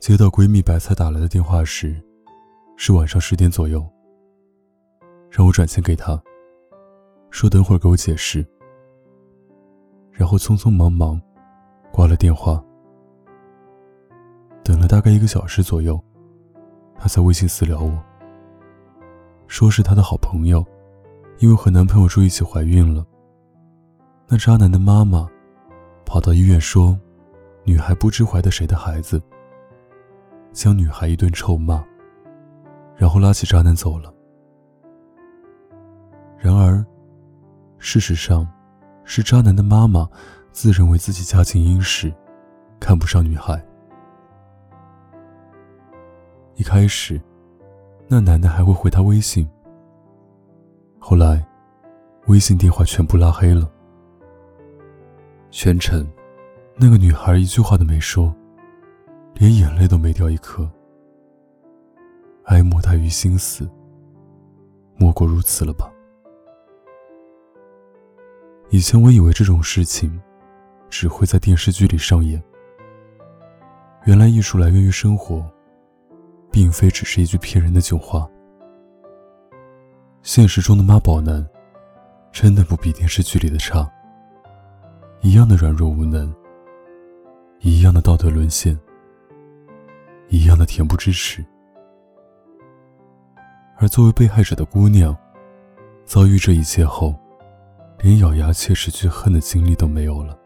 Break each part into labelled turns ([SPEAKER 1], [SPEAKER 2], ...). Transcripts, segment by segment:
[SPEAKER 1] 接到闺蜜白菜打来的电话时，是晚上十点左右，让我转钱给她，说等会儿给我解释。然后匆匆忙忙挂了电话。等了大概一个小时左右，她在微信私聊我，说是她的好朋友，因为和男朋友住一起怀孕了。那渣男的妈妈跑到医院说，女孩不知怀的谁的孩子。将女孩一顿臭骂，然后拉起渣男走了。然而，事实上，是渣男的妈妈自认为自己家境殷实，看不上女孩。一开始，那男的还会回她微信，后来，微信电话全部拉黑了。全程，那个女孩一句话都没说。连眼泪都没掉一颗，哀莫大于心死，莫过如此了吧？以前我以为这种事情只会在电视剧里上演，原来艺术来源于生活，并非只是一句骗人的酒话。现实中的妈宝男，真的不比电视剧里的差，一样的软弱无能，一样的道德沦陷。一样的恬不知耻，而作为被害者的姑娘，遭遇这一切后，连咬牙切齿去恨的精力都没有了，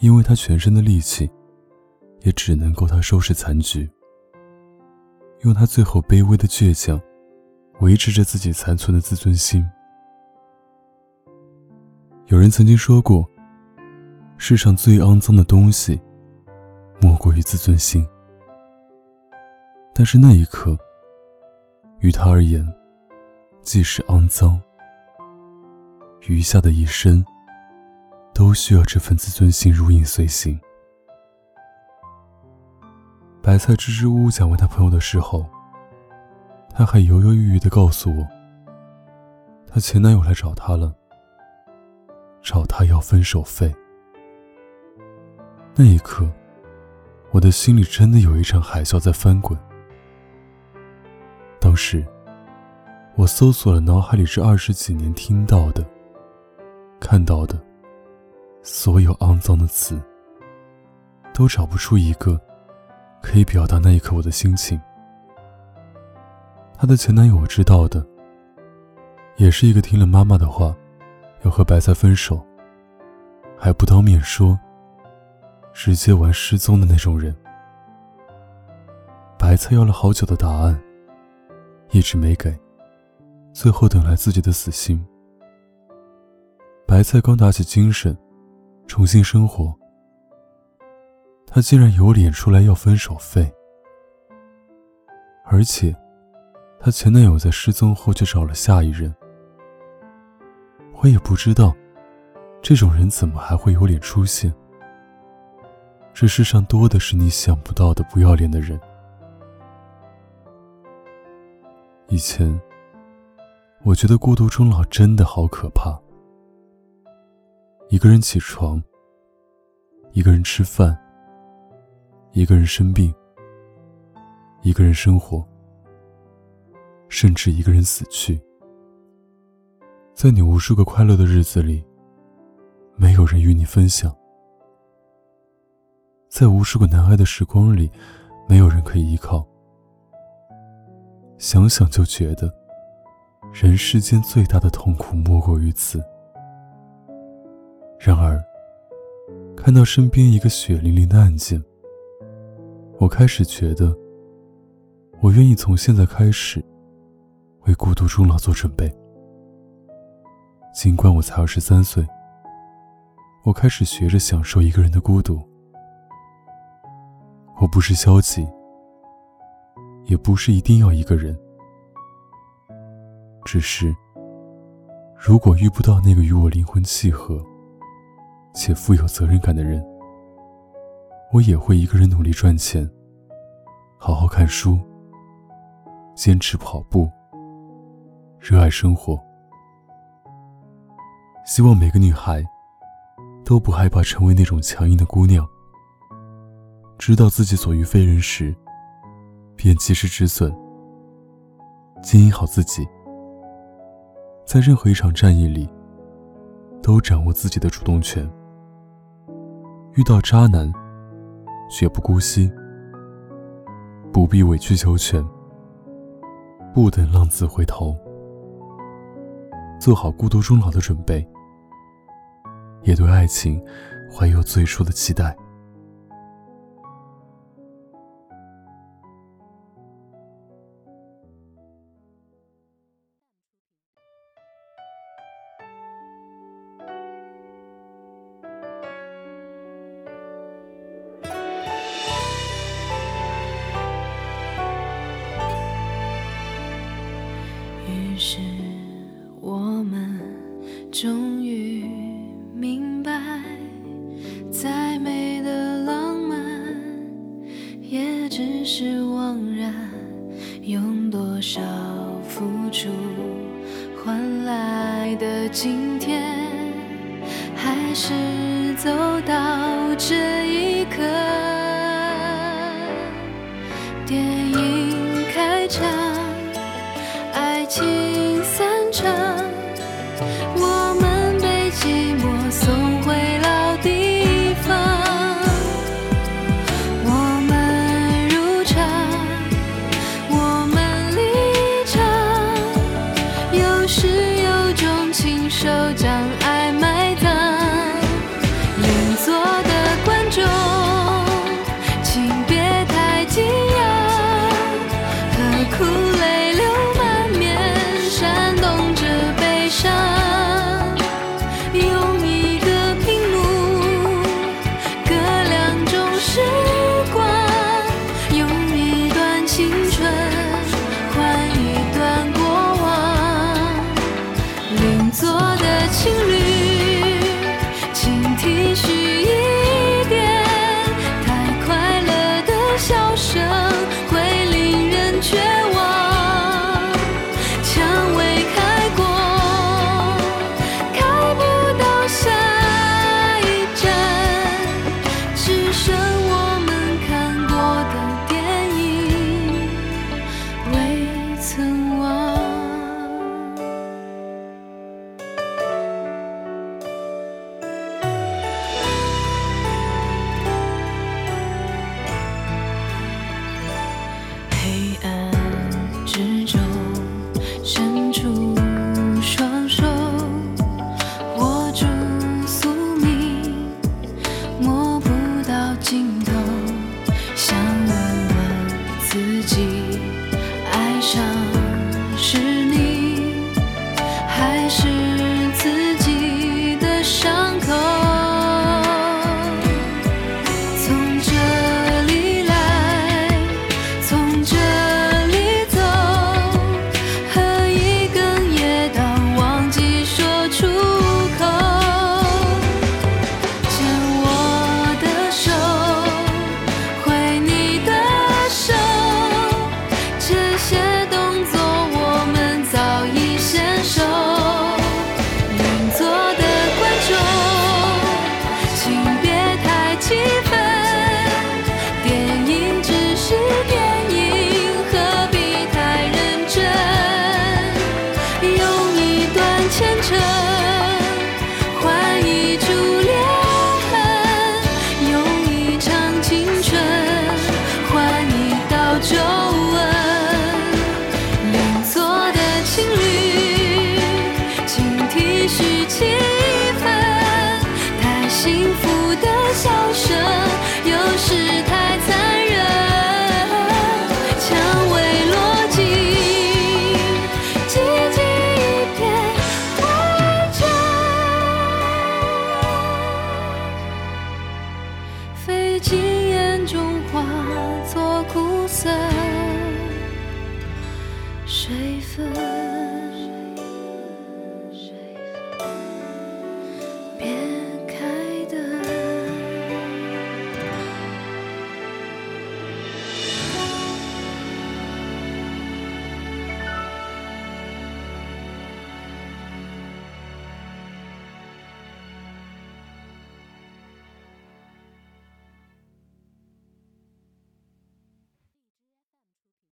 [SPEAKER 1] 因为她全身的力气，也只能够她收拾残局，用她最后卑微的倔强，维持着自己残存的自尊心。有人曾经说过，世上最肮脏的东西，莫过于自尊心。但是那一刻，于他而言，既是肮脏，余下的一生，都需要这份自尊心如影随形。白菜支支吾吾讲完他朋友的事后，他还犹犹豫豫的告诉我，她前男友来找她了，找她要分手费。那一刻，我的心里真的有一场海啸在翻滚。当时，我搜索了脑海里这二十几年听到的、看到的所有肮脏的词，都找不出一个可以表达那一刻我的心情。她的前男友我知道的，也是一个听了妈妈的话，要和白菜分手，还不当面说，直接玩失踪的那种人。白菜要了好久的答案。一直没给，最后等来自己的死心。白菜刚打起精神，重新生活，他竟然有脸出来要分手费，而且，她前男友在失踪后就找了下一任。我也不知道，这种人怎么还会有脸出现？这世上多的是你想不到的不要脸的人。以前，我觉得孤独终老真的好可怕。一个人起床，一个人吃饭，一个人生病，一个人生活，甚至一个人死去。在你无数个快乐的日子里，没有人与你分享；在无数个难挨的时光里，没有人可以依靠。想想就觉得，人世间最大的痛苦莫过于此。然而，看到身边一个血淋淋的案件，我开始觉得，我愿意从现在开始，为孤独终老做准备。尽管我才二十三岁，我开始学着享受一个人的孤独。我不是消极。也不是一定要一个人，只是，如果遇不到那个与我灵魂契合且富有责任感的人，我也会一个人努力赚钱，好好看书，坚持跑步，热爱生活。希望每个女孩都不害怕成为那种强硬的姑娘，知道自己所遇非人时，便及时止损，经营好自己，在任何一场战役里，都掌握自己的主动权。遇到渣男，绝不姑息，不必委曲求全，不等浪子回头，做好孤独终老的准备，也对爱情怀有最初的期待。
[SPEAKER 2] 是枉然。用多少付出换来的今天，还是走到这一刻。电影开场。爱情